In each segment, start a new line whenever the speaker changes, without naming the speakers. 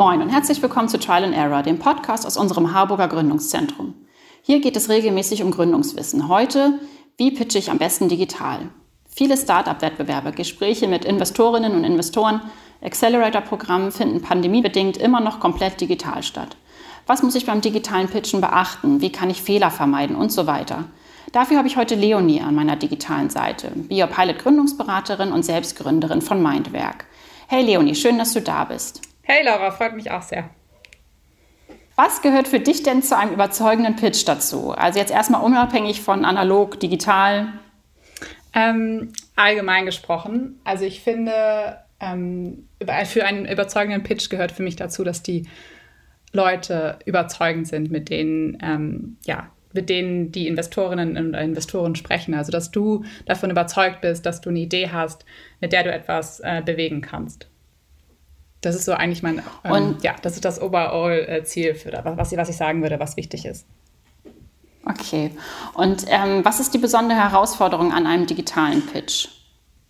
Moin und herzlich willkommen zu Trial and Error, dem Podcast aus unserem Harburger Gründungszentrum. Hier geht es regelmäßig um Gründungswissen. Heute, wie pitche ich am besten digital? Viele Start-up-Wettbewerbe, Gespräche mit Investorinnen und Investoren, Accelerator-Programme finden pandemiebedingt immer noch komplett digital statt. Was muss ich beim digitalen Pitchen beachten? Wie kann ich Fehler vermeiden und so weiter? Dafür habe ich heute Leonie an meiner digitalen Seite, Biopilot-Gründungsberaterin und Selbstgründerin von Mindwerk. Hey Leonie, schön, dass du da bist.
Hey Laura, freut mich auch sehr.
Was gehört für dich denn zu einem überzeugenden Pitch dazu? Also jetzt erstmal unabhängig von analog, digital.
Ähm, allgemein gesprochen. Also ich finde, ähm, für einen überzeugenden Pitch gehört für mich dazu, dass die Leute überzeugend sind, mit denen, ähm, ja, mit denen die Investorinnen und Investoren sprechen. Also dass du davon überzeugt bist, dass du eine Idee hast, mit der du etwas äh, bewegen kannst. Das ist so eigentlich mein, ähm, und, ja, das ist das Overall-Ziel, für, was, was ich sagen würde, was wichtig ist.
Okay. Und ähm, was ist die besondere Herausforderung an einem digitalen Pitch?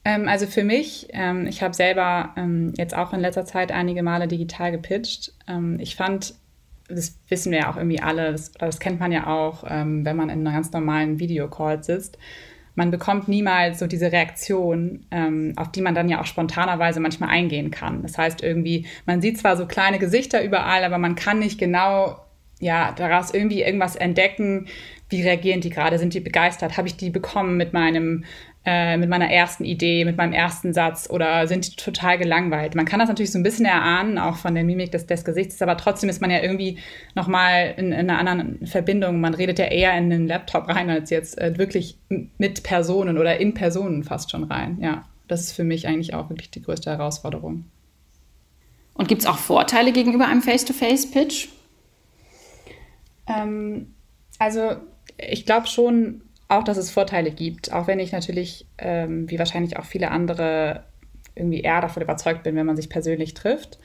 Ähm, also für mich, ähm, ich habe selber ähm, jetzt auch in letzter Zeit einige Male digital gepitcht. Ähm, ich fand, das wissen wir ja auch irgendwie alle, das, das kennt man ja auch, wenn man in einer ganz normalen Videocall sitzt man bekommt niemals so diese Reaktion, ähm, auf die man dann ja auch spontanerweise manchmal eingehen kann. Das heißt irgendwie, man sieht zwar so kleine Gesichter überall, aber man kann nicht genau ja daraus irgendwie irgendwas entdecken. Wie reagieren die gerade? Sind die begeistert? Habe ich die bekommen mit meinem äh, mit meiner ersten Idee, mit meinem ersten Satz oder sind total gelangweilt. Man kann das natürlich so ein bisschen erahnen, auch von der Mimik des, des Gesichts, aber trotzdem ist man ja irgendwie nochmal in, in einer anderen Verbindung. Man redet ja eher in den Laptop rein, als jetzt äh, wirklich mit Personen oder in Personen fast schon rein. Ja, das ist für mich eigentlich auch wirklich die größte Herausforderung.
Und gibt es auch Vorteile gegenüber einem Face-to-Face-Pitch?
Ähm, also ich glaube schon, auch, dass es Vorteile gibt, auch wenn ich natürlich, ähm, wie wahrscheinlich auch viele andere, irgendwie eher davon überzeugt bin, wenn man sich persönlich trifft.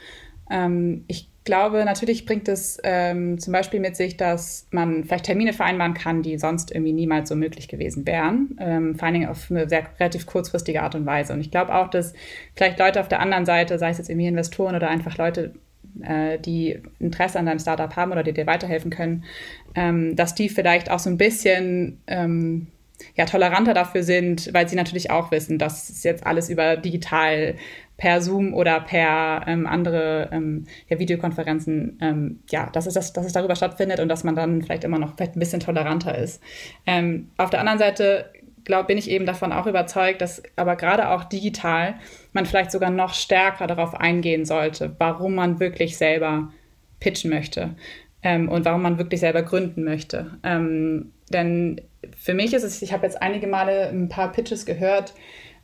Ähm, ich glaube, natürlich bringt es ähm, zum Beispiel mit sich, dass man vielleicht Termine vereinbaren kann, die sonst irgendwie niemals so möglich gewesen wären. Ähm, vor allen Dingen auf eine sehr relativ kurzfristige Art und Weise. Und ich glaube auch, dass vielleicht Leute auf der anderen Seite, sei es jetzt irgendwie Investoren oder einfach Leute, äh, die Interesse an deinem Startup haben oder die dir weiterhelfen können, ähm, dass die vielleicht auch so ein bisschen ähm, ja, toleranter dafür sind, weil sie natürlich auch wissen, dass es jetzt alles über digital per Zoom oder per ähm, andere ähm, ja, Videokonferenzen, ähm, ja, dass es, das, dass es darüber stattfindet und dass man dann vielleicht immer noch vielleicht ein bisschen toleranter ist. Ähm, auf der anderen Seite glaub, bin ich eben davon auch überzeugt, dass aber gerade auch digital man vielleicht sogar noch stärker darauf eingehen sollte, warum man wirklich selber pitchen möchte ähm, und warum man wirklich selber gründen möchte. Ähm, denn für mich ist es, ich habe jetzt einige Male ein paar Pitches gehört,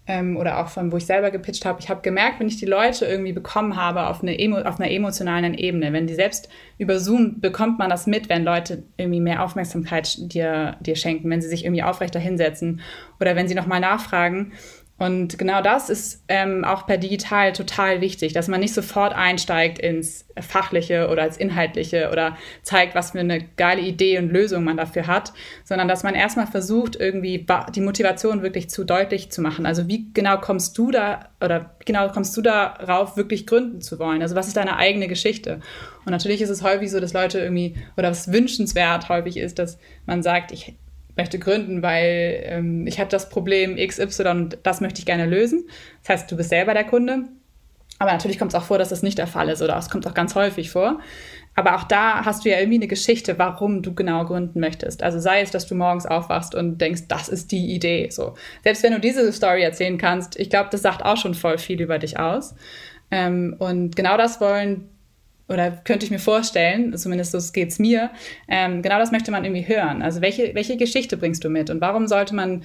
ähm, oder auch von wo ich selber gepitcht habe, ich habe gemerkt, wenn ich die Leute irgendwie bekommen habe auf, eine emo, auf einer emotionalen Ebene, wenn die selbst über Zoom bekommt man das mit, wenn Leute irgendwie mehr Aufmerksamkeit dir, dir schenken, wenn sie sich irgendwie aufrechter hinsetzen oder wenn sie nochmal nachfragen, und genau das ist ähm, auch per digital total wichtig, dass man nicht sofort einsteigt ins Fachliche oder ins Inhaltliche oder zeigt, was für eine geile Idee und Lösung man dafür hat, sondern dass man erstmal versucht, irgendwie die Motivation wirklich zu deutlich zu machen. Also wie genau kommst du da oder genau kommst du darauf, wirklich gründen zu wollen? Also was ist deine eigene Geschichte? Und natürlich ist es häufig so, dass Leute irgendwie oder was wünschenswert häufig ist, dass man sagt, ich möchte gründen, weil ähm, ich hatte das Problem XY und das möchte ich gerne lösen. Das heißt, du bist selber der Kunde. Aber natürlich kommt es auch vor, dass das nicht der Fall ist oder es kommt auch ganz häufig vor. Aber auch da hast du ja irgendwie eine Geschichte, warum du genau gründen möchtest. Also sei es, dass du morgens aufwachst und denkst, das ist die Idee. So. Selbst wenn du diese Story erzählen kannst, ich glaube, das sagt auch schon voll viel über dich aus. Ähm, und genau das wollen oder könnte ich mir vorstellen, zumindest so geht es mir, ähm, genau das möchte man irgendwie hören. Also welche, welche Geschichte bringst du mit und warum sollte man,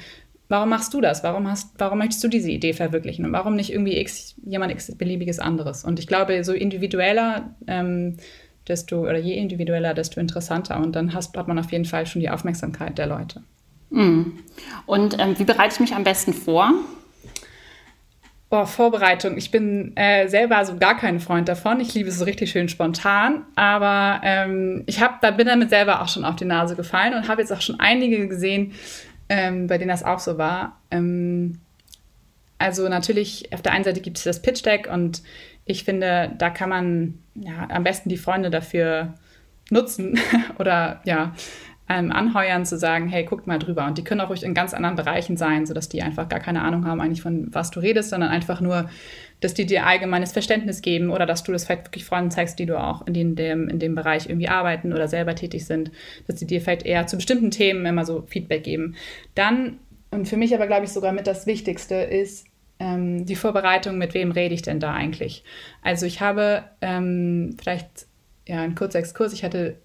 warum machst du das? Warum, hast, warum möchtest du diese Idee verwirklichen und warum nicht irgendwie x, jemand x beliebiges anderes? Und ich glaube, so individueller, ähm, desto, oder je individueller, desto interessanter und dann hast, hat man auf jeden Fall schon die Aufmerksamkeit der Leute.
Mm. Und ähm, wie bereite ich mich am besten vor?
Boah, Vorbereitung. Ich bin äh, selber so gar kein Freund davon. Ich liebe es so richtig schön spontan. Aber ähm, ich hab, da bin damit selber auch schon auf die Nase gefallen und habe jetzt auch schon einige gesehen, ähm, bei denen das auch so war. Ähm, also natürlich, auf der einen Seite gibt es das Pitch Deck und ich finde, da kann man ja, am besten die Freunde dafür nutzen oder ja, ähm, anheuern zu sagen, hey, guckt mal drüber. Und die können auch ruhig in ganz anderen Bereichen sein, sodass die einfach gar keine Ahnung haben eigentlich von was du redest, sondern einfach nur, dass die dir allgemeines Verständnis geben oder dass du das vielleicht wirklich Freunden zeigst, die du auch in, dem, in dem Bereich irgendwie arbeiten oder selber tätig sind, dass die dir vielleicht eher zu bestimmten Themen immer so Feedback geben. Dann, und für mich aber glaube ich sogar mit das Wichtigste ist, ähm, die Vorbereitung, mit wem rede ich denn da eigentlich? Also ich habe ähm, vielleicht ja, ein kurzer Exkurs. Ich hatte,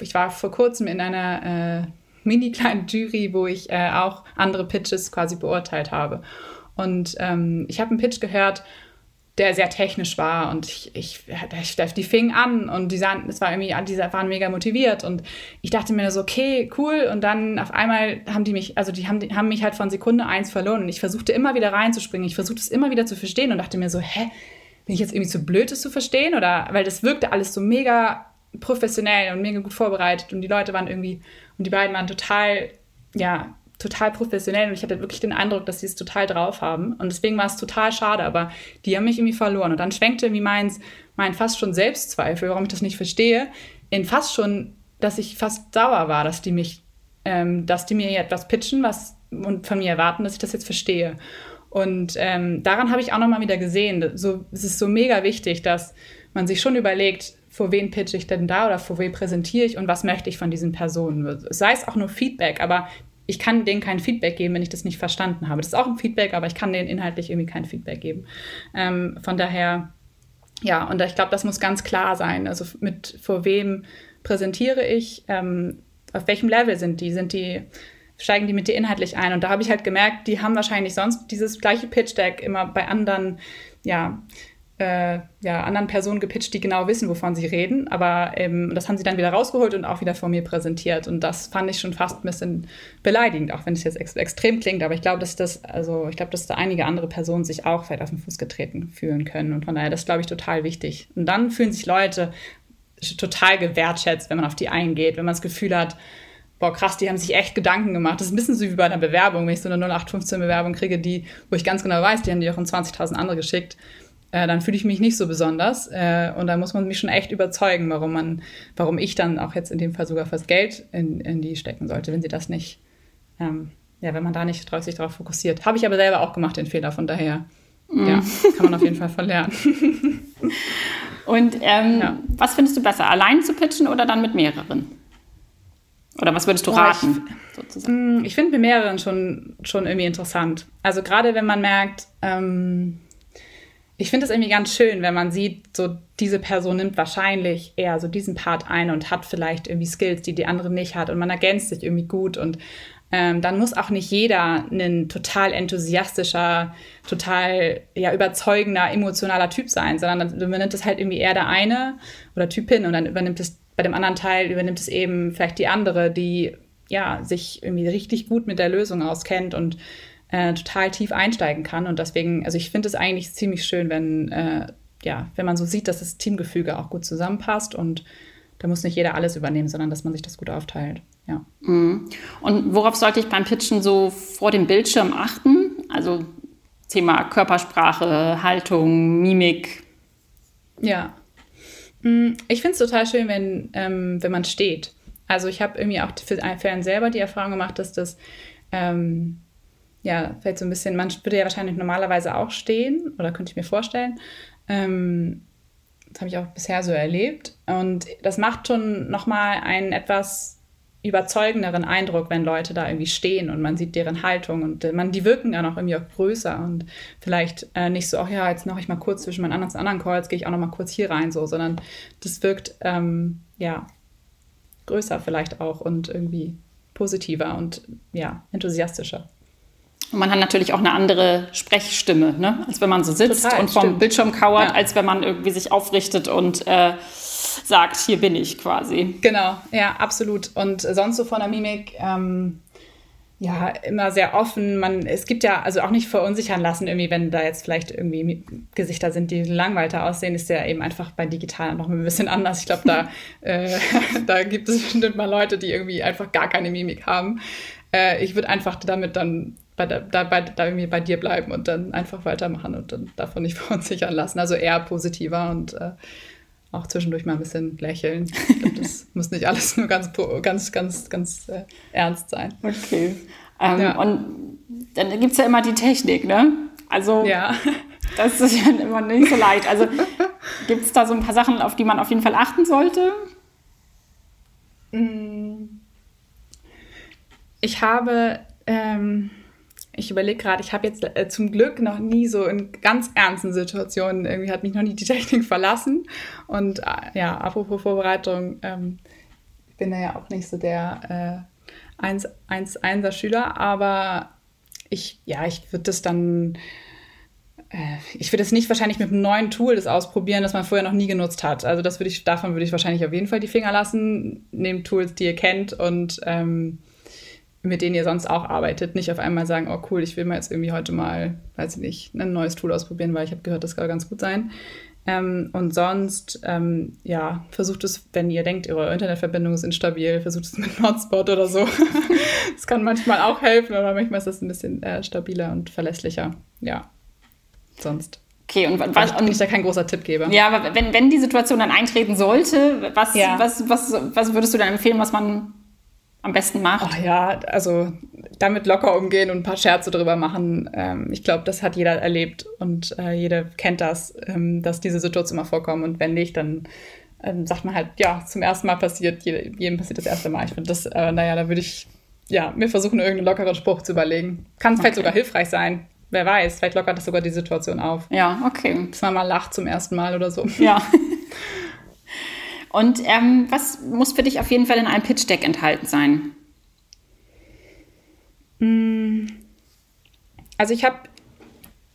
ich war vor kurzem in einer äh, mini kleinen Jury, wo ich äh, auch andere Pitches quasi beurteilt habe. Und ähm, ich habe einen Pitch gehört, der sehr technisch war und ich, ich, die fingen an und die sahen, es war irgendwie, die waren mega motiviert und ich dachte mir so, okay, cool und dann auf einmal haben die mich, also die haben, haben mich halt von Sekunde eins verloren und ich versuchte immer wieder reinzuspringen, ich versuchte es immer wieder zu verstehen und dachte mir so, hä, bin ich jetzt irgendwie zu blöd, das zu verstehen? Oder weil das wirkte alles so mega professionell und mega gut vorbereitet und die Leute waren irgendwie, und die beiden waren total, ja, total professionell und ich hatte wirklich den Eindruck, dass sie es total drauf haben. Und deswegen war es total schade, aber die haben mich irgendwie verloren. Und dann schwenkte irgendwie meins, mein fast schon Selbstzweifel, warum ich das nicht verstehe, in fast schon, dass ich fast sauer war, dass die mich, ähm, dass die mir etwas pitchen, was und von mir erwarten, dass ich das jetzt verstehe. Und ähm, daran habe ich auch nochmal wieder gesehen, so, es ist so mega wichtig, dass man sich schon überlegt, vor wen pitch ich denn da oder vor wen präsentiere ich und was möchte ich von diesen Personen. Sei es auch nur Feedback, aber ich kann denen kein Feedback geben, wenn ich das nicht verstanden habe. Das ist auch ein Feedback, aber ich kann denen inhaltlich irgendwie kein Feedback geben. Ähm, von daher, ja, und ich glaube, das muss ganz klar sein. Also mit vor wem präsentiere ich, ähm, auf welchem Level sind die? Sind die steigen die mit dir inhaltlich ein. Und da habe ich halt gemerkt, die haben wahrscheinlich sonst dieses gleiche Pitch-Deck immer bei anderen, ja, äh, ja, anderen Personen gepitcht, die genau wissen, wovon sie reden. Aber ähm, das haben sie dann wieder rausgeholt und auch wieder vor mir präsentiert. Und das fand ich schon fast ein bisschen beleidigend, auch wenn es jetzt ex extrem klingt. Aber ich glaube, dass das, also ich glaube, dass da einige andere Personen sich auch vielleicht auf den Fuß getreten fühlen können. Und von daher, das glaube ich total wichtig. Und dann fühlen sich Leute total gewertschätzt, wenn man auf die eingeht, wenn man das Gefühl hat, boah, krass, die haben sich echt Gedanken gemacht. Das ist ein bisschen so wie bei einer Bewerbung, wenn ich so eine 0815-Bewerbung kriege, die, wo ich ganz genau weiß, die haben die auch in 20.000 andere geschickt, äh, dann fühle ich mich nicht so besonders. Äh, und da muss man mich schon echt überzeugen, warum man, warum ich dann auch jetzt in dem Fall sogar fast Geld in, in die stecken sollte, wenn sie das nicht, ähm, ja, wenn man da nicht sich darauf fokussiert. Habe ich aber selber auch gemacht, den Fehler, von daher, mm. ja, kann man auf jeden Fall verlernen.
Und ähm, ja. was findest du besser, allein zu pitchen oder dann mit mehreren? Oder was würdest du oh, raten?
Ich, mm, ich finde mit mehreren schon, schon irgendwie interessant. Also gerade wenn man merkt, ähm, ich finde es irgendwie ganz schön, wenn man sieht, so diese Person nimmt wahrscheinlich eher so diesen Part ein und hat vielleicht irgendwie Skills, die die andere nicht hat und man ergänzt sich irgendwie gut und ähm, dann muss auch nicht jeder ein total enthusiastischer, total ja, überzeugender, emotionaler Typ sein, sondern dann übernimmt es halt irgendwie eher der eine oder Typin und dann übernimmt es bei dem anderen Teil übernimmt es eben vielleicht die andere, die ja sich irgendwie richtig gut mit der Lösung auskennt und äh, total tief einsteigen kann. Und deswegen, also ich finde es eigentlich ziemlich schön, wenn, äh, ja, wenn man so sieht, dass das Teamgefüge auch gut zusammenpasst und da muss nicht jeder alles übernehmen, sondern dass man sich das gut aufteilt. Ja.
Mhm. Und worauf sollte ich beim Pitchen so vor dem Bildschirm achten? Also Thema Körpersprache, Haltung, Mimik.
Ja, ich finde es total schön, wenn, ähm, wenn man steht. Also ich habe irgendwie auch für, einen selber die Erfahrung gemacht, dass das ähm, ja vielleicht so ein bisschen, man würde ja wahrscheinlich normalerweise auch stehen, oder könnte ich mir vorstellen. Ähm, das habe ich auch bisher so erlebt. Und das macht schon nochmal einen etwas überzeugenderen Eindruck, wenn Leute da irgendwie stehen und man sieht deren Haltung und äh, man, die wirken dann auch irgendwie auch größer und vielleicht äh, nicht so, ach ja, jetzt mache ich mal kurz zwischen meinen anderen, anderen Calls, gehe ich auch noch mal kurz hier rein, so, sondern das wirkt, ähm, ja, größer vielleicht auch und irgendwie positiver und ja, enthusiastischer.
Und man hat natürlich auch eine andere Sprechstimme, ne? als wenn man so sitzt Total, und vom stimmt. Bildschirm kauert, ja. als wenn man irgendwie sich aufrichtet und äh, sagt, hier bin ich quasi.
Genau, ja, absolut. Und sonst so von der Mimik, ähm, ja, immer sehr offen. Man, es gibt ja, also auch nicht verunsichern lassen, irgendwie, wenn da jetzt vielleicht irgendwie Gesichter sind, die langweiter aussehen, ist ja eben einfach bei digital noch ein bisschen anders. Ich glaube, da, äh, da gibt es bestimmt mal Leute, die irgendwie einfach gar keine Mimik haben. äh, ich würde einfach damit dann bei, da, bei, da irgendwie bei dir bleiben und dann einfach weitermachen und dann davon nicht verunsichern lassen. Also eher positiver und äh, auch zwischendurch mal ein bisschen lächeln. Ich glaub, das muss nicht alles nur ganz, ganz, ganz, ganz äh, ernst sein.
Okay. Ähm, ja. Und dann gibt es ja immer die Technik, ne? Also ja. das ist ja immer nicht so leicht. Also gibt es da so ein paar Sachen, auf die man auf jeden Fall achten sollte?
Mm. Ich habe ähm, ich überlege gerade, ich habe jetzt äh, zum Glück noch nie so in ganz ernsten Situationen, irgendwie hat mich noch nie die Technik verlassen. Und äh, ja, apropos Vorbereitung, ähm, ich bin ja auch nicht so der äh, 1, 1, 1er Schüler, aber ich, ja, ich würde das dann, äh, ich würde es nicht wahrscheinlich mit einem neuen Tool das ausprobieren, das man vorher noch nie genutzt hat. Also das würde ich, davon würde ich wahrscheinlich auf jeden Fall die Finger lassen. Nehmt Tools, die ihr kennt und ähm, mit denen ihr sonst auch arbeitet. Nicht auf einmal sagen, oh cool, ich will mal jetzt irgendwie heute mal, weiß ich nicht, ein neues Tool ausprobieren, weil ich habe gehört, das soll ganz gut sein. Ähm, und sonst, ähm, ja, versucht es, wenn ihr denkt, eure Internetverbindung ist instabil, versucht es mit einem Hotspot oder so. das kann manchmal auch helfen, aber manchmal ist das ein bisschen äh, stabiler und verlässlicher. Ja, sonst.
Okay, und was
und ich da kein großer Tippgeber.
Ja, aber wenn, wenn die Situation dann eintreten sollte, was, ja. was, was, was würdest du dann empfehlen, was man am besten macht?
Ach ja, also damit locker umgehen und ein paar Scherze drüber machen. Ähm, ich glaube, das hat jeder erlebt und äh, jeder kennt das, ähm, dass diese Situationen immer vorkommen. Und wenn nicht, dann ähm, sagt man halt, ja, zum ersten Mal passiert, jedem passiert das erste Mal. Ich finde das, äh, naja, da würde ich ja, mir versuchen, irgendeinen lockeren Spruch zu überlegen. Kann okay. vielleicht sogar hilfreich sein. Wer weiß, vielleicht lockert das sogar die Situation auf.
Ja, okay.
Dass man mal lacht zum ersten Mal oder so.
Ja. Und ähm, was muss für dich auf jeden Fall in einem Pitch-Deck enthalten sein?
Mm. Also ich habe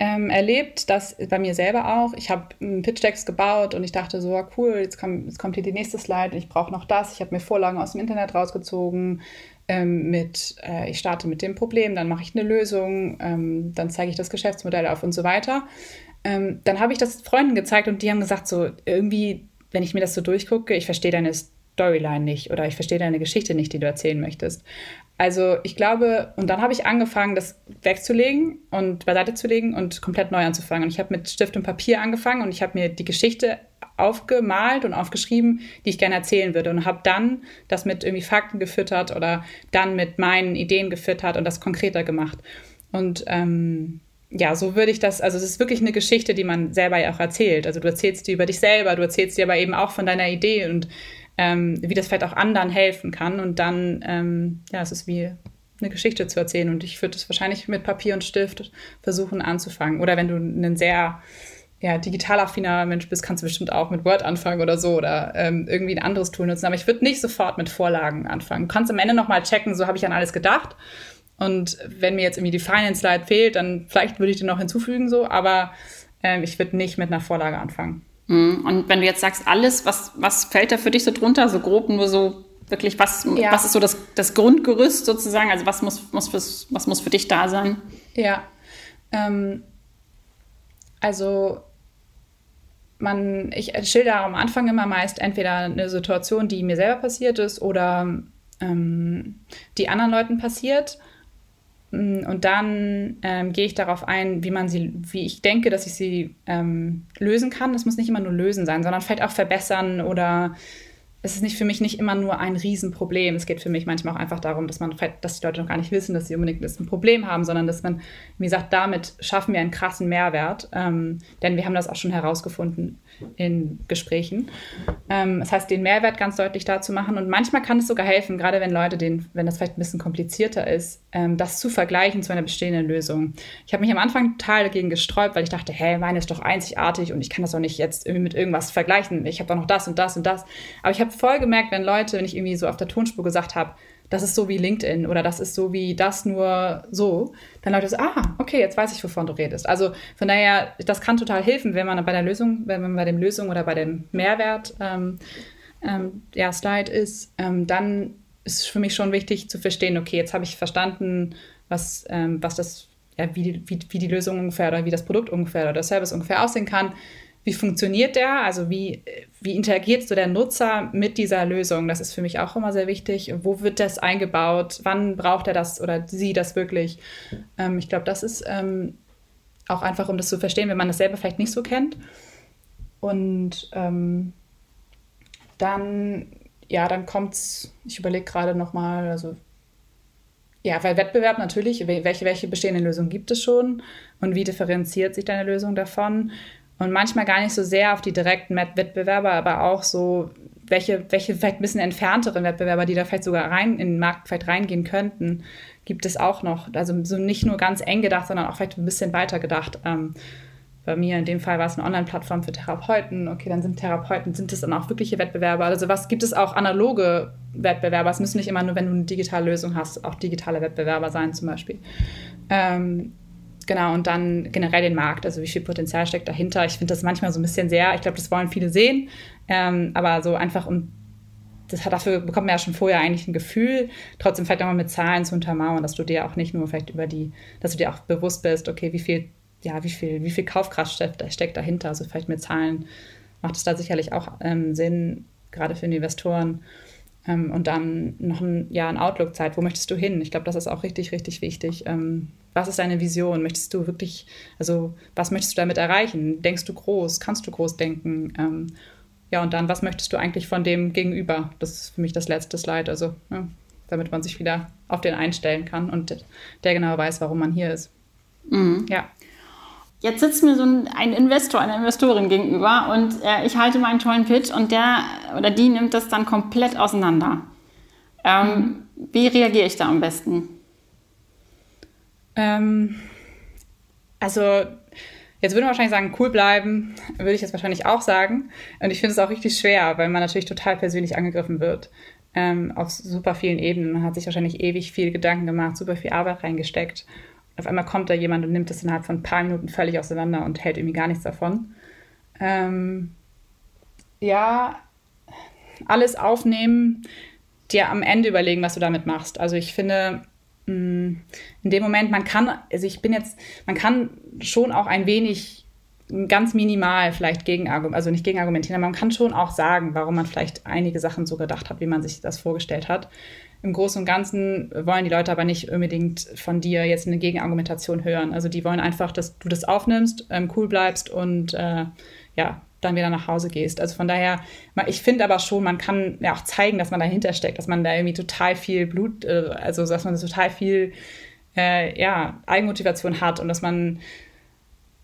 ähm, erlebt, dass bei mir selber auch, ich habe Pitch-Decks gebaut und ich dachte so, cool, jetzt, komm, jetzt kommt hier die nächste Slide, ich brauche noch das. Ich habe mir Vorlagen aus dem Internet rausgezogen ähm, mit, äh, ich starte mit dem Problem, dann mache ich eine Lösung, ähm, dann zeige ich das Geschäftsmodell auf und so weiter. Ähm, dann habe ich das Freunden gezeigt und die haben gesagt, so irgendwie wenn ich mir das so durchgucke, ich verstehe deine Storyline nicht oder ich verstehe deine Geschichte nicht, die du erzählen möchtest. Also ich glaube, und dann habe ich angefangen, das wegzulegen und beiseite zu legen und komplett neu anzufangen. Und ich habe mit Stift und Papier angefangen und ich habe mir die Geschichte aufgemalt und aufgeschrieben, die ich gerne erzählen würde und habe dann das mit irgendwie Fakten gefüttert oder dann mit meinen Ideen gefüttert und das konkreter gemacht. Und ähm, ja, so würde ich das, also es ist wirklich eine Geschichte, die man selber ja auch erzählt. Also du erzählst die über dich selber, du erzählst dir aber eben auch von deiner Idee und ähm, wie das vielleicht auch anderen helfen kann. Und dann, ähm, ja, es ist wie eine Geschichte zu erzählen. Und ich würde es wahrscheinlich mit Papier und Stift versuchen anzufangen. Oder wenn du ein sehr ja, digital affiner Mensch bist, kannst du bestimmt auch mit Word anfangen oder so oder ähm, irgendwie ein anderes Tool nutzen. Aber ich würde nicht sofort mit Vorlagen anfangen. Du kannst am Ende nochmal checken, so habe ich an alles gedacht und wenn mir jetzt irgendwie die Finance-Slide fehlt, dann vielleicht würde ich den noch hinzufügen, so, aber ähm, ich würde nicht mit einer Vorlage anfangen.
Mhm. Und wenn du jetzt sagst, alles, was, was fällt da für dich so drunter? So grob nur so wirklich, was, ja. was ist so das, das Grundgerüst sozusagen? Also was muss, muss fürs, was muss für dich da sein?
Ja. Ähm, also man, ich schilder am Anfang immer meist entweder eine Situation, die mir selber passiert ist oder ähm, die anderen Leuten passiert. Mm, und dann ähm, gehe ich darauf ein, wie man sie, wie ich denke, dass ich sie ähm, lösen kann. Das muss nicht immer nur lösen sein, sondern vielleicht auch verbessern oder es ist nicht für mich nicht immer nur ein Riesenproblem. Es geht für mich manchmal auch einfach darum, dass man dass die Leute noch gar nicht wissen, dass sie unbedingt ein Problem haben, sondern dass man, wie gesagt, damit schaffen wir einen krassen Mehrwert. Ähm, denn wir haben das auch schon herausgefunden in Gesprächen. Ähm, das heißt, den Mehrwert ganz deutlich da zu machen. Und manchmal kann es sogar helfen, gerade wenn Leute den, wenn das vielleicht ein bisschen komplizierter ist, ähm, das zu vergleichen zu einer bestehenden Lösung. Ich habe mich am Anfang total dagegen gesträubt, weil ich dachte, hey, meine ist doch einzigartig und ich kann das doch nicht jetzt irgendwie mit irgendwas vergleichen. Ich habe doch noch das und das und das. Aber ich habe voll gemerkt, wenn Leute, wenn ich irgendwie so auf der Tonspur gesagt habe, das ist so wie LinkedIn oder das ist so wie das nur so, dann Leute so, ah, okay, jetzt weiß ich, wovon du redest. Also von daher, das kann total helfen, wenn man bei der Lösung, wenn man bei dem Lösung oder bei dem Mehrwert ähm, ähm, ja, Slide ist, ähm, dann ist für mich schon wichtig zu verstehen, okay, jetzt habe ich verstanden, was, ähm, was das, ja, wie, wie, wie die Lösung ungefähr oder wie das Produkt ungefähr oder der Service ungefähr aussehen kann wie funktioniert der? Also wie, wie interagiert so der Nutzer mit dieser Lösung? Das ist für mich auch immer sehr wichtig. Wo wird das eingebaut? Wann braucht er das oder sie das wirklich? Ähm, ich glaube, das ist ähm, auch einfach, um das zu verstehen, wenn man das selber vielleicht nicht so kennt. Und ähm, dann, ja, dann kommt es, ich überlege gerade nochmal, also ja, weil Wettbewerb natürlich, welche, welche bestehenden Lösungen gibt es schon und wie differenziert sich deine Lösung davon? Und manchmal gar nicht so sehr auf die direkten Wettbewerber, aber auch so, welche, welche vielleicht ein bisschen entfernteren Wettbewerber, die da vielleicht sogar rein in den Markt vielleicht reingehen könnten, gibt es auch noch. Also so nicht nur ganz eng gedacht, sondern auch vielleicht ein bisschen weiter gedacht. Ähm, bei mir in dem Fall war es eine Online-Plattform für Therapeuten. Okay, dann sind Therapeuten, sind es dann auch wirkliche Wettbewerber? Also was gibt es auch analoge Wettbewerber? Es müssen nicht immer nur, wenn du eine digitale Lösung hast, auch digitale Wettbewerber sein zum Beispiel. Ähm, genau, und dann generell den Markt, also wie viel Potenzial steckt dahinter. Ich finde das manchmal so ein bisschen sehr, ich glaube, das wollen viele sehen, ähm, aber so einfach um das hat, dafür bekommt man ja schon vorher eigentlich ein Gefühl, trotzdem vielleicht nochmal mit Zahlen zu untermauern, dass du dir auch nicht nur vielleicht über die, dass du dir auch bewusst bist, okay, wie viel ja, wie viel, wie viel Kaufkraft steckt, dahinter? Also vielleicht mit Zahlen macht es da sicherlich auch ähm, Sinn, gerade für Investoren. Ähm, und dann noch ein, ja, ein Outlook-Zeit. Wo möchtest du hin? Ich glaube, das ist auch richtig, richtig wichtig. Ähm, was ist deine Vision? Möchtest du wirklich, also was möchtest du damit erreichen? Denkst du groß? Kannst du groß denken? Ähm, ja, und dann, was möchtest du eigentlich von dem Gegenüber? Das ist für mich das letzte Slide. Also, ja, damit man sich wieder auf den einstellen kann und der genau weiß, warum man hier ist.
Mhm. Ja. Jetzt sitzt mir so ein, ein Investor, eine Investorin gegenüber und äh, ich halte meinen tollen Pitch und der oder die nimmt das dann komplett auseinander. Ähm, mhm. Wie reagiere ich da am besten?
Ähm, also, jetzt würde man wahrscheinlich sagen, cool bleiben, würde ich jetzt wahrscheinlich auch sagen. Und ich finde es auch richtig schwer, weil man natürlich total persönlich angegriffen wird. Ähm, auf super vielen Ebenen. Man hat sich wahrscheinlich ewig viel Gedanken gemacht, super viel Arbeit reingesteckt auf einmal kommt da jemand und nimmt das innerhalb von ein paar Minuten völlig auseinander und hält irgendwie gar nichts davon. Ähm, ja, alles aufnehmen, dir am Ende überlegen, was du damit machst. Also ich finde, mm, in dem Moment, man kann, also ich bin jetzt, man kann schon auch ein wenig ganz minimal vielleicht gegen also nicht gegen argumentieren, aber man kann schon auch sagen, warum man vielleicht einige Sachen so gedacht hat, wie man sich das vorgestellt hat. Im Großen und Ganzen wollen die Leute aber nicht unbedingt von dir jetzt eine Gegenargumentation hören. Also die wollen einfach, dass du das aufnimmst, ähm, cool bleibst und äh, ja, dann wieder nach Hause gehst. Also von daher, ich finde aber schon, man kann ja auch zeigen, dass man dahinter steckt, dass man da irgendwie total viel Blut, äh, also dass man total viel äh, ja, Eigenmotivation hat und dass man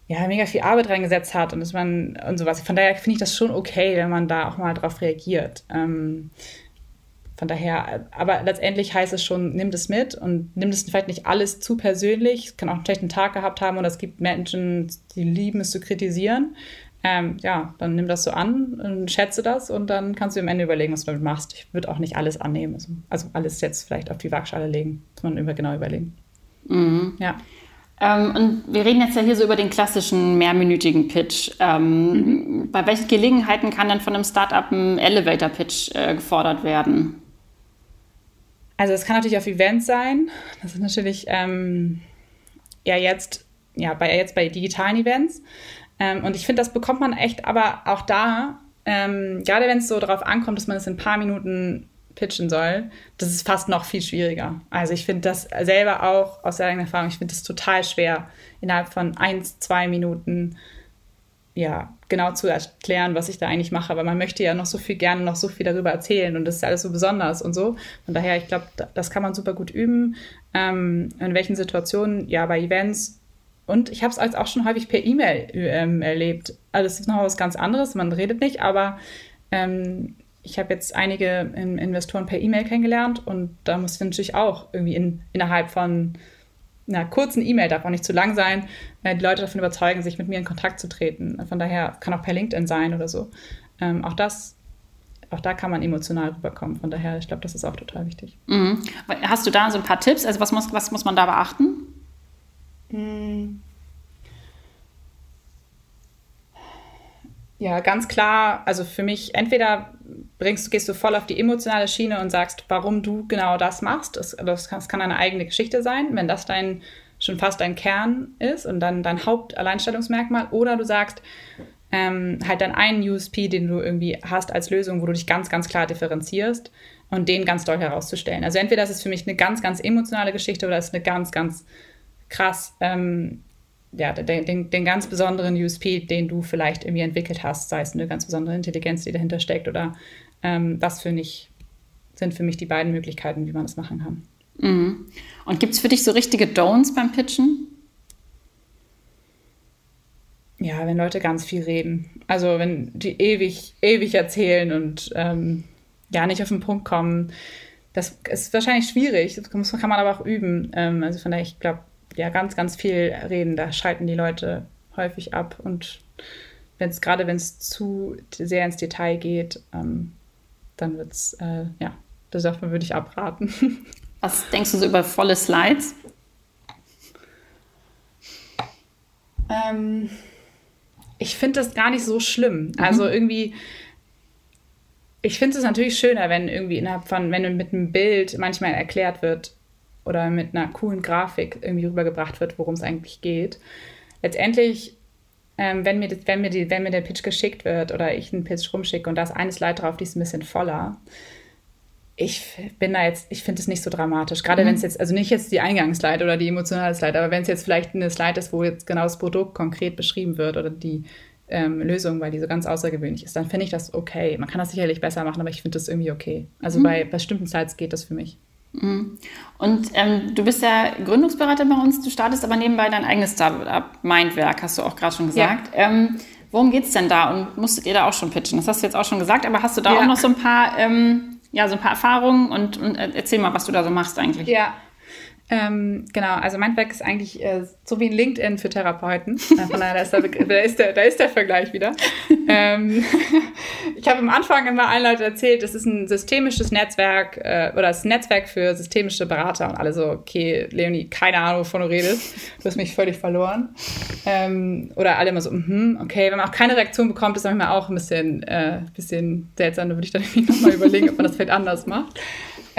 ja, mega viel Arbeit reingesetzt hat und dass man und sowas. Von daher finde ich das schon okay, wenn man da auch mal drauf reagiert. Ähm, von daher, aber letztendlich heißt es schon, nimm das mit und nimm das vielleicht nicht alles zu persönlich. Es kann auch einen schlechten Tag gehabt haben und es gibt Menschen, die lieben es zu kritisieren. Ähm, ja, dann nimm das so an und schätze das und dann kannst du am Ende überlegen, was du damit machst. Ich würde auch nicht alles annehmen, also, also alles jetzt vielleicht auf die Waagschale legen, muss man immer genau überlegen.
Mhm. Ja. Ähm, und wir reden jetzt ja hier so über den klassischen mehrminütigen Pitch. Ähm, mhm. Bei welchen Gelegenheiten kann dann von einem Startup ein Elevator-Pitch äh, gefordert werden?
Also es kann natürlich auf Events sein. Das ist natürlich ähm, ja jetzt, ja, bei, jetzt bei digitalen Events. Ähm, und ich finde, das bekommt man echt, aber auch da, ähm, gerade wenn es so darauf ankommt, dass man es in ein paar Minuten pitchen soll, das ist fast noch viel schwieriger. Also ich finde das selber auch aus der eigenen Erfahrung, ich finde es total schwer, innerhalb von eins, zwei Minuten ja, genau zu erklären, was ich da eigentlich mache. Aber man möchte ja noch so viel gerne noch so viel darüber erzählen und das ist alles so besonders und so. Von daher, ich glaube, das kann man super gut üben. Ähm, in welchen Situationen, ja, bei Events. Und ich habe es auch schon häufig per E-Mail ähm, erlebt. Also es ist noch was ganz anderes, man redet nicht, aber ähm, ich habe jetzt einige Investoren per E-Mail kennengelernt und da muss ich natürlich auch irgendwie in, innerhalb von einer kurzen E-Mail, darf auch nicht zu lang sein, äh, die Leute davon überzeugen, sich mit mir in Kontakt zu treten. Von daher kann auch per LinkedIn sein oder so. Ähm, auch das, auch da kann man emotional rüberkommen. Von daher, ich glaube, das ist auch total wichtig.
Mhm. Hast du da so ein paar Tipps? Also was muss, was muss man da beachten? Mhm.
Ja, ganz klar, also für mich, entweder bringst, gehst du voll auf die emotionale Schiene und sagst, warum du genau das machst. Das, das, kann, das kann eine eigene Geschichte sein, wenn das dein schon fast dein Kern ist und dann dein Hauptalleinstellungsmerkmal. Oder du sagst, ähm, halt dann einen USP, den du irgendwie hast als Lösung, wo du dich ganz, ganz klar differenzierst und den ganz doll herauszustellen. Also entweder das ist für mich eine ganz, ganz emotionale Geschichte oder ist eine ganz, ganz krass, ähm, ja, den, den, den, ganz besonderen USP, den du vielleicht irgendwie entwickelt hast, sei es eine ganz besondere Intelligenz, die dahinter steckt oder ähm, das finde ich, sind für mich die beiden Möglichkeiten, wie man das machen kann.
Mhm. Und gibt es für dich so richtige Don'ts beim Pitchen?
Ja, wenn Leute ganz viel reden. Also wenn die ewig, ewig erzählen und ähm, ja nicht auf den Punkt kommen. Das ist wahrscheinlich schwierig. Das kann man aber auch üben. Ähm, also von daher, ich glaube, ja, ganz, ganz viel reden, da schalten die Leute häufig ab. Und wenn es gerade wenn es zu sehr ins Detail geht, ähm, dann wird es, äh, ja, das davon würde ich abraten.
Was denkst du so über volle Slides?
Ähm, ich finde das gar nicht so schlimm. Mhm. Also irgendwie, ich finde es natürlich schöner, wenn irgendwie innerhalb von, wenn mit einem Bild manchmal erklärt wird oder mit einer coolen Grafik irgendwie rübergebracht wird, worum es eigentlich geht. Letztendlich, ähm, wenn, mir das, wenn, mir die, wenn mir der Pitch geschickt wird oder ich einen Pitch rumschicke und da ist eine Slide drauf, die ist ein bisschen voller, ich bin da jetzt, ich finde es nicht so dramatisch. Gerade mhm. wenn es jetzt, also nicht jetzt die Eingangsslide oder die emotionale Slide, aber wenn es jetzt vielleicht eine Slide ist, wo jetzt genau das Produkt konkret beschrieben wird oder die ähm, Lösung, weil die so ganz außergewöhnlich ist, dann finde ich das okay. Man kann das sicherlich besser machen, aber ich finde das irgendwie okay. Also mhm. bei bestimmten Slides geht das für mich.
Mhm. Und ähm, du bist ja Gründungsberater bei uns, du startest aber nebenbei dein eigenes Startup, Mindwerk, hast du auch gerade schon gesagt. Ja. Ähm, worum geht es denn da und musstet ihr da auch schon pitchen? Das hast du jetzt auch schon gesagt, aber hast du da ja. auch noch so ein paar ähm, ja, so ein paar Erfahrungen und, und erzähl mal, was du da so machst eigentlich.
Ja, ähm, genau, also Mindwerk ist eigentlich äh, so wie ein LinkedIn für Therapeuten. Äh, von daher, da ist der, da ist der, da ist der Vergleich wieder. ähm, ich habe am Anfang immer allen Leuten erzählt, es ist ein systemisches Netzwerk äh, oder das Netzwerk für systemische Berater und alle so, okay, Leonie, keine Ahnung, wovon du redest. Du hast mich völlig verloren. Ähm, oder alle immer so, mm, okay, wenn man auch keine Reaktion bekommt, ist manchmal auch ein bisschen, äh, bisschen seltsam. Da würde ich dann irgendwie nochmal überlegen, ob man das vielleicht anders macht.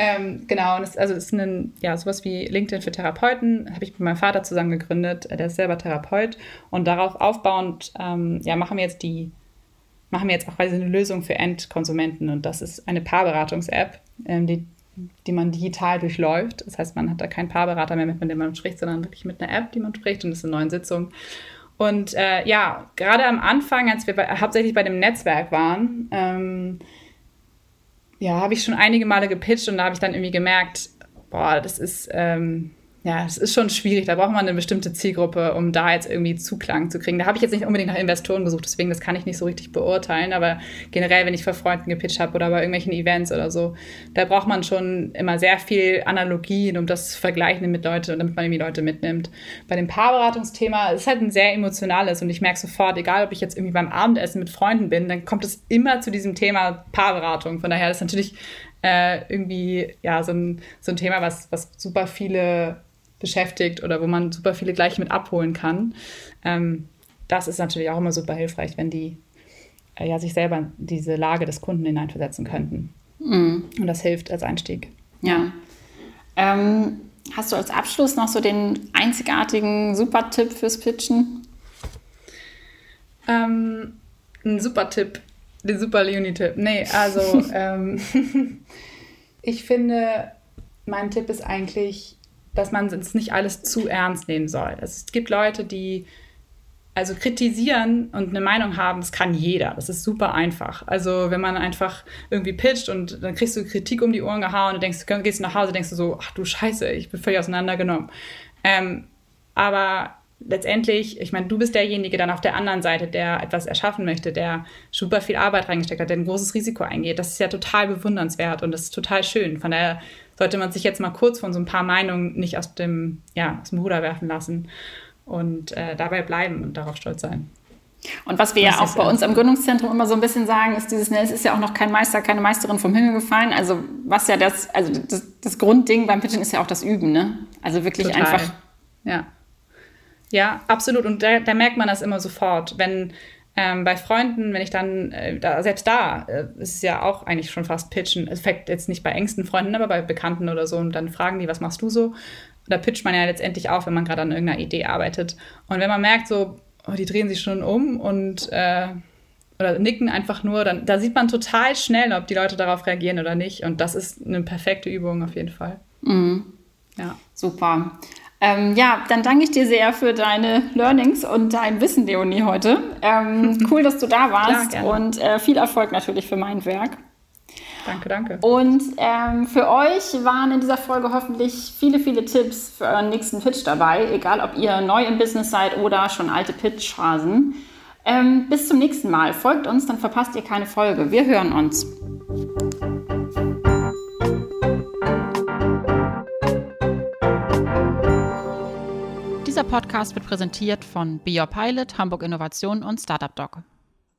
Ähm, genau, und es, also es ist ein, ja, sowas wie LinkedIn für Therapeuten, habe ich mit meinem Vater zusammen gegründet, der ist selber Therapeut. Und darauf aufbauend, ähm, ja, machen wir jetzt die, machen wir jetzt auch quasi eine Lösung für Endkonsumenten. Und das ist eine Paarberatungs-App, ähm, die, die man digital durchläuft. Das heißt, man hat da keinen Paarberater mehr, mit dem man spricht, sondern wirklich mit einer App, die man spricht und das ist in neuen Sitzungen. Und äh, ja, gerade am Anfang, als wir bei, hauptsächlich bei dem Netzwerk waren, ähm, ja, habe ich schon einige Male gepitcht und da habe ich dann irgendwie gemerkt, boah, das ist, ähm, ja, es ist schon schwierig. Da braucht man eine bestimmte Zielgruppe, um da jetzt irgendwie Zuklang zu kriegen. Da habe ich jetzt nicht unbedingt nach Investoren gesucht, deswegen das kann ich nicht so richtig beurteilen. Aber generell, wenn ich für Freunden gepitcht habe oder bei irgendwelchen Events oder so, da braucht man schon immer sehr viel Analogien, um das zu vergleichen mit Leuten, damit man irgendwie Leute mitnimmt. Bei dem Paarberatungsthema ist halt ein sehr emotionales und ich merke sofort, egal ob ich jetzt irgendwie beim Abendessen mit Freunden bin, dann kommt es immer zu diesem Thema Paarberatung. Von daher ist natürlich äh, irgendwie ja so ein, so ein Thema, was, was super viele beschäftigt oder wo man super viele gleich mit abholen kann. Ähm, das ist natürlich auch immer super hilfreich, wenn die äh, ja, sich selber in diese Lage des Kunden hineinversetzen könnten. Mhm. Und das hilft als Einstieg.
Ja. Ähm, hast du als Abschluss noch so den einzigartigen Super-Tipp fürs Pitchen?
Ähm, ein Super-Tipp, den Super-Leonie-Tipp. Nee, also ähm, ich finde, mein Tipp ist eigentlich, dass man es nicht alles zu ernst nehmen soll. Es gibt Leute, die also kritisieren und eine Meinung haben, das kann jeder. Das ist super einfach. Also wenn man einfach irgendwie pitcht und dann kriegst du Kritik um die Ohren gehauen und denkst, du gehst nach Hause, denkst du so, ach du Scheiße, ich bin völlig auseinandergenommen. Ähm, aber letztendlich, ich meine, du bist derjenige dann auf der anderen Seite, der etwas erschaffen möchte, der super viel Arbeit reingesteckt hat, der ein großes Risiko eingeht. Das ist ja total bewundernswert und das ist total schön. Von daher sollte man sich jetzt mal kurz von so ein paar Meinungen nicht aus dem, ja, aus dem Ruder werfen lassen und äh, dabei bleiben und darauf stolz sein.
Und was wir ja auch bei uns am Gründungszentrum immer so ein bisschen sagen, ist dieses, ne, es ist ja auch noch kein Meister, keine Meisterin vom Himmel gefallen. Also was ja das, also das, das Grundding beim Pitchen ist ja auch das Üben, ne? Also wirklich Total. einfach.
Ja. Ja, absolut. Und da, da merkt man das immer sofort, wenn ähm, bei Freunden, wenn ich dann, äh, da, selbst da äh, ist es ja auch eigentlich schon fast pitchen. Es fängt jetzt nicht bei engsten Freunden, aber bei Bekannten oder so. Und dann fragen die, was machst du so? Da pitcht man ja letztendlich auch, wenn man gerade an irgendeiner Idee arbeitet. Und wenn man merkt, so, oh, die drehen sich schon um und äh, oder nicken einfach nur. Dann, da sieht man total schnell, ob die Leute darauf reagieren oder nicht. Und das ist eine perfekte Übung auf jeden Fall.
Mhm. Ja. Super. Ähm, ja, dann danke ich dir sehr für deine Learnings und dein Wissen, Leonie, heute. Ähm, cool, dass du da warst Klar, und äh, viel Erfolg natürlich für mein Werk.
Danke, danke.
Und ähm, für euch waren in dieser Folge hoffentlich viele, viele Tipps für euren nächsten Pitch dabei, egal ob ihr neu im Business seid oder schon alte Pitch-Phasen. Ähm, bis zum nächsten Mal. Folgt uns, dann verpasst ihr keine Folge. Wir hören uns. Podcast wird präsentiert von Be Your Pilot, Hamburg Innovation und Startup Doc.